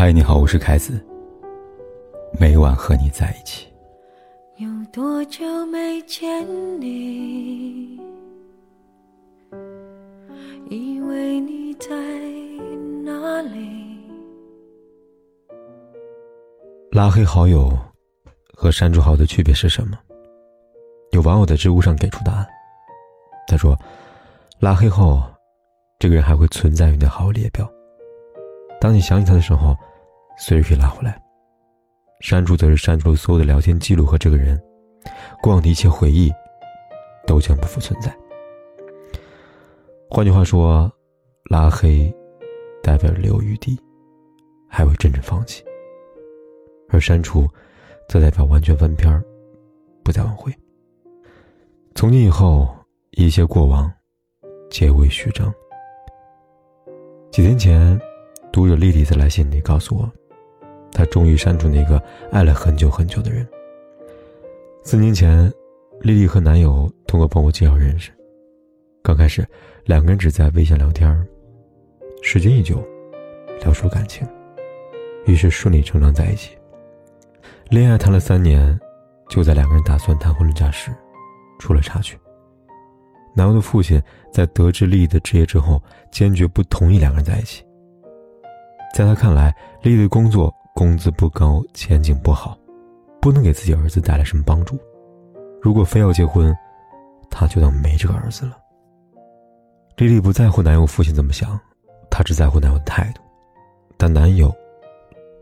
嗨，你好，我是凯子。每晚和你在一起。有多久没见你？以为你在哪里？拉黑好友和删除好友的区别是什么？有网友在知乎上给出答案。他说：“拉黑后，这个人还会存在于你的好友列表。当你想起他的时候，随时可以拉回来。删除则是删除了所有的聊天记录和这个人，过往的一切回忆，都将不复存在。换句话说，拉黑代表留余地，还未真正放弃；而删除，则代表完全翻篇儿，不再挽回。从今以后，一切过往，皆为虚张。几天前。”读者丽丽在来信里告诉我，她终于删除那个爱了很久很久的人。四年前，丽丽和男友通过朋友介绍认识，刚开始两个人只在微信聊天时间一久，聊出感情，于是顺理成章在一起。恋爱谈了三年，就在两个人打算谈婚论嫁时，出了插曲。男友的父亲在得知丽丽的职业之后，坚决不同意两个人在一起。在他看来，丽丽的工作工资不高，前景不好，不能给自己儿子带来什么帮助。如果非要结婚，他就当没这个儿子了。丽丽不在乎男友父亲怎么想，她只在乎男友的态度。但男友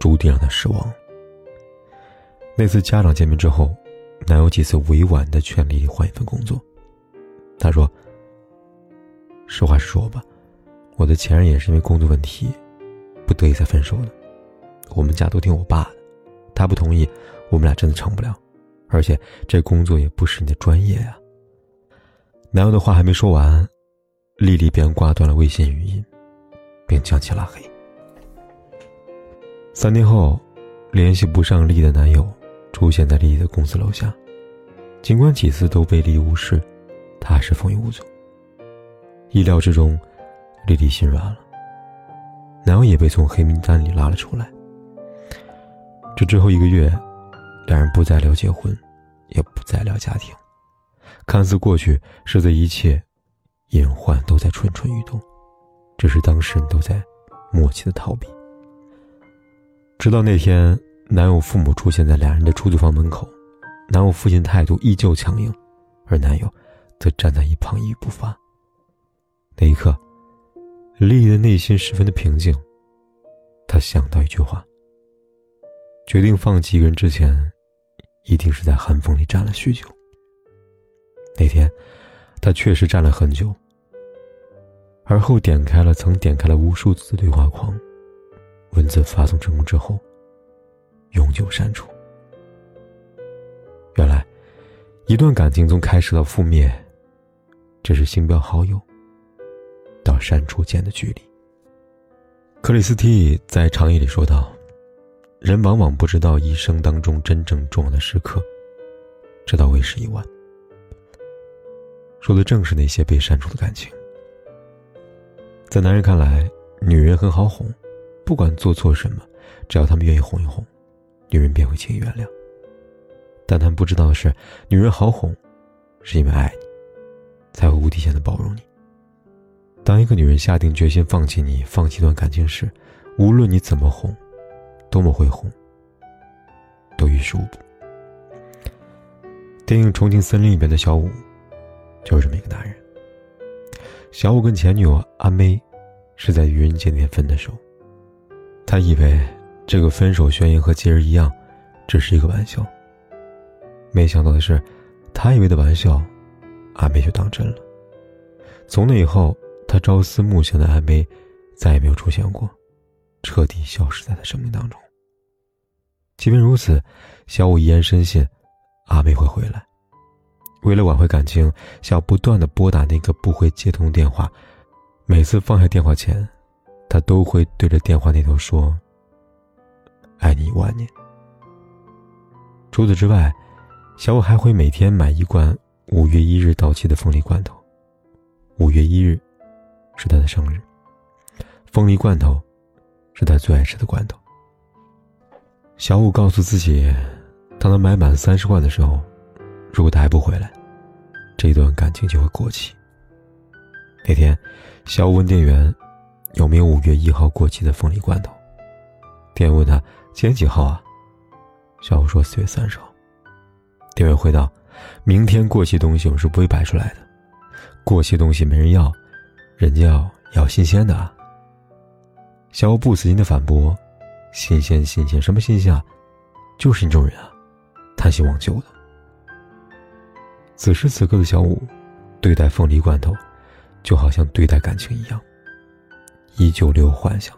注定让她失望。那次家长见面之后，男友几次委婉的劝丽丽换一份工作。他说：“实话实说吧，我的前任也是因为工作问题。”不得已才分手的，我们家都听我爸的，他不同意，我们俩真的成不了，而且这工作也不是你的专业呀。男友的话还没说完，丽丽便挂断了微信语音，并将其拉黑。三天后，联系不上丽的男友出现在丽丽的公司楼下，尽管几次都被丽无视，他还是风雨无阻。意料之中，丽丽心软了。男友也被从黑名单里拉了出来。这之后一个月，两人不再聊结婚，也不再聊家庭，看似过去，实则一切隐患都在蠢蠢欲动，只是当事人都在默契的逃避。直到那天，男友父母出现在两人的出租房门口，男友父亲态度依旧强硬，而男友则站在一旁一语不发。那一刻。丽丽的内心十分的平静，她想到一句话：决定放弃一个人之前，一定是在寒风里站了许久。那天，他确实站了很久，而后点开了曾点开了无数次对话框，文字发送成功之后，永久删除。原来，一段感情从开始到覆灭，只是星标好友。到删除间的距离。克里斯蒂在长夜里说道：“人往往不知道一生当中真正重要的时刻，直到为时已晚。”说的正是那些被删除的感情。在男人看来，女人很好哄，不管做错什么，只要他们愿意哄一哄，女人便会轻易原谅。但他们不知道的是，女人好哄，是因为爱你，才会无底线的包容你。当一个女人下定决心放弃你、放弃一段感情时，无论你怎么哄，多么会哄，都于事无补。电影《重庆森林》里边的小五，就是这么一个男人。小五跟前女友阿妹，是在愚人节那天分的手。他以为这个分手宣言和节日一样，只是一个玩笑。没想到的是，他以为的玩笑，阿妹就当真了。从那以后。他朝思暮想的阿妹，再也没有出现过，彻底消失在他生命当中。即便如此，小五依然深信阿妹会回来。为了挽回感情，小不断的拨打那个不会接通电话。每次放下电话前，他都会对着电话那头说：“爱你一万年。”除此之外，小五还会每天买一罐五月一日到期的凤梨罐头。五月一日。是他的生日，凤梨罐头是他最爱吃的罐头。小五告诉自己，当他买满三十万的时候，如果他还不回来，这段感情就会过期。那天，小五问店员有没有五月一号过期的凤梨罐头。店员问他今天几号啊？小五说四月三十号。店员回道：“明天过期东西我是不会摆出来的，过期东西没人要，人家要要新鲜的啊。”小五不死心的反驳。新鲜，新鲜，什么新鲜啊？就是你这种人啊，贪新忘旧的。此时此刻的小五，对待凤梨罐头，就好像对待感情一样，依旧留有幻想。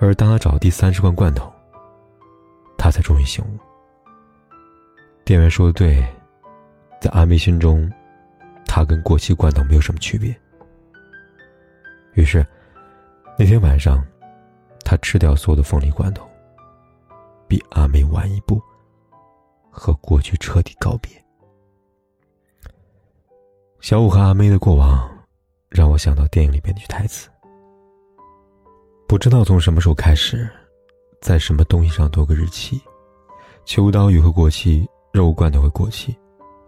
而当他找第三十罐罐头，他才终于醒悟。店员说的对，在阿梅心中，他跟过期罐头没有什么区别。于是，那天晚上。他吃掉所有的凤梨罐头，比阿梅晚一步，和过去彻底告别。小五和阿梅的过往，让我想到电影里面那句台词：“不知道从什么时候开始，在什么东西上多个日期，秋刀鱼会过期，肉罐头会过期，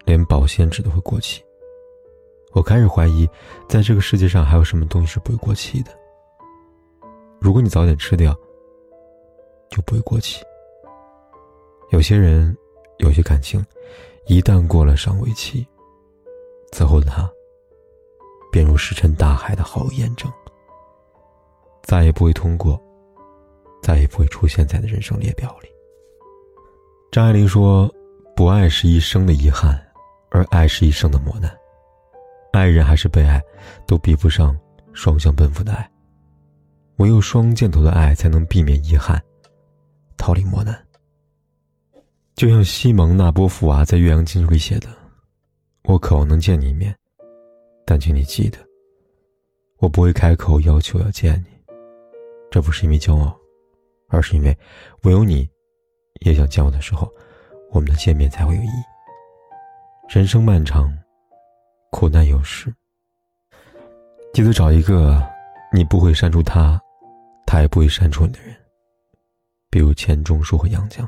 连保鲜纸都会过期。我开始怀疑，在这个世界上还有什么东西是不会过期的。”如果你早点吃掉，就不会过期。有些人，有些感情，一旦过了赏味期，此后的他，便如石沉大海的毫无验证，再也不会通过，再也不会出现在的人生列表里。张爱玲说：“不爱是一生的遗憾，而爱是一生的磨难。爱人还是被爱，都比不上双向奔赴的爱。”唯有双箭头的爱，才能避免遗憾，逃离磨难。就像西蒙·纳波夫娃在《岳阳经书》里写的：“我渴望能见你一面，但请你记得，我不会开口要求要见你。这不是因为骄傲，而是因为唯有你，也想见我的时候，我们的见面才会有意义。人生漫长，苦难有时，记得找一个你不会删除他。”他也不会删除你的人，比如钱钟书和杨绛。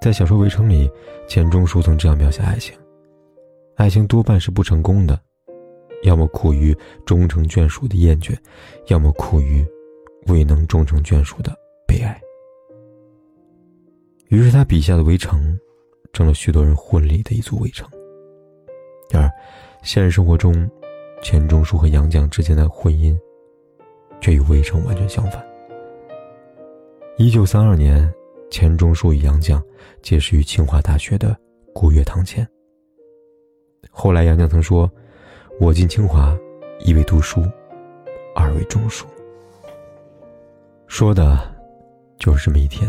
在小说《围城》里，钱钟书曾这样描写爱情：爱情多半是不成功的，要么苦于终成眷属的厌倦，要么苦于未能终成眷属的悲哀。于是他笔下的围城，成了许多人婚礼的一组围城。然而现实生活中，钱钟书和杨绛之间的婚姻。却与魏征完全相反。一九三二年，钱钟书与杨绛结识于清华大学的古月堂前。后来，杨绛曾说：“我进清华，一为读书，二为中书。”说的，就是这么一天，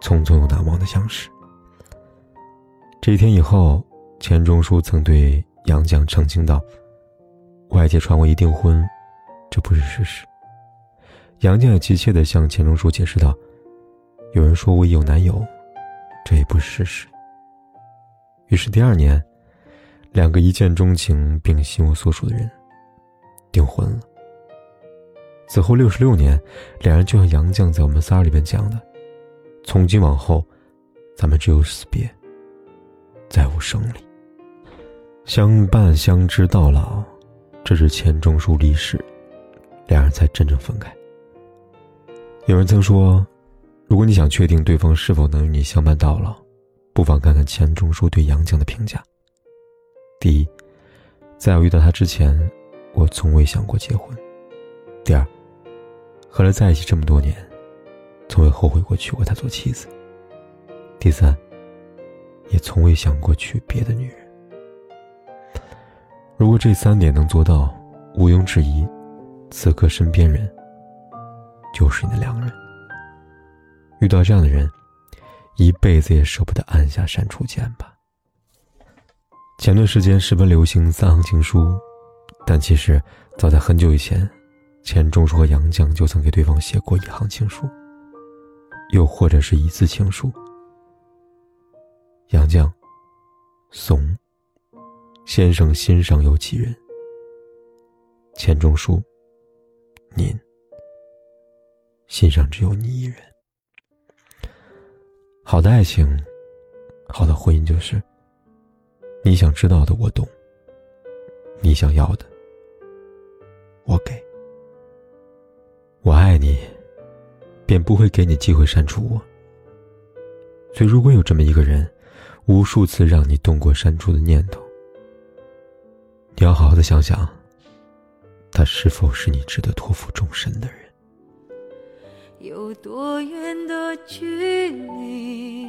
匆匆又难忘的相识。这一天以后，钱钟书曾对杨绛澄清道：“外界传我一订婚。”这不是事实。杨绛也急切地向钱钟书解释道：“有人说我已有男友，这也不是事实。”于是第二年，两个一见钟情并心有所属的人订婚了。此后六十六年，两人就像杨绛在我们仨里边讲的：“从今往后，咱们只有死别，再无生离。相伴相知到老，这是钱钟书离世。”两人才真正分开。有人曾说，如果你想确定对方是否能与你相伴到老，不妨看看钱钟书对杨绛的评价。第一，在我遇到他之前，我从未想过结婚。第二，和他在一起这么多年，从未后悔过娶过她做妻子。第三，也从未想过娶别的女人。如果这三点能做到，毋庸置疑。此刻身边人，就是你的良人。遇到这样的人，一辈子也舍不得按下删除键吧。前段时间十分流行三行情书，但其实早在很久以前，钱钟书和杨绛就曾给对方写过一行情书，又或者是一字情书。杨绛，怂。先生心上有几人？钱钟书。您心上只有你一人。好的爱情，好的婚姻就是，你想知道的我懂，你想要的我给。我爱你，便不会给你机会删除我。所以，如果有这么一个人，无数次让你动过删除的念头，你要好好的想想，他是否是你值得托付终身的人。有多远的距离，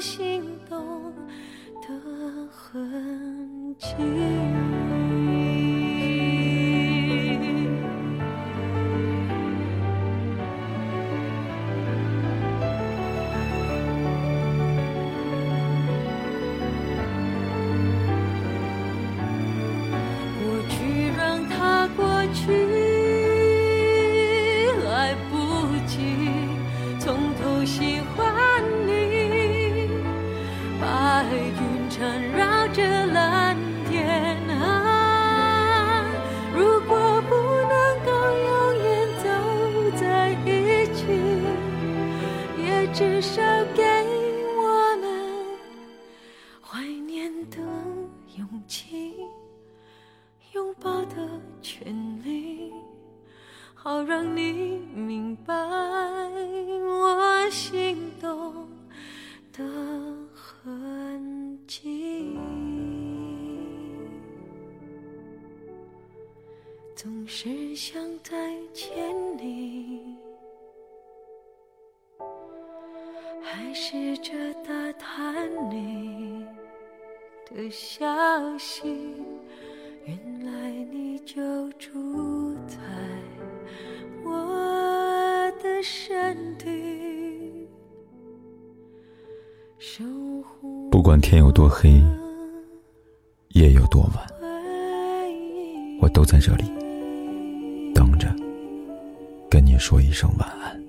心动的痕迹。还试着打探你的消息，原来你就住在我的身体。守护不管天有多黑，夜有多晚，我都在这里等着，跟你说一声晚安。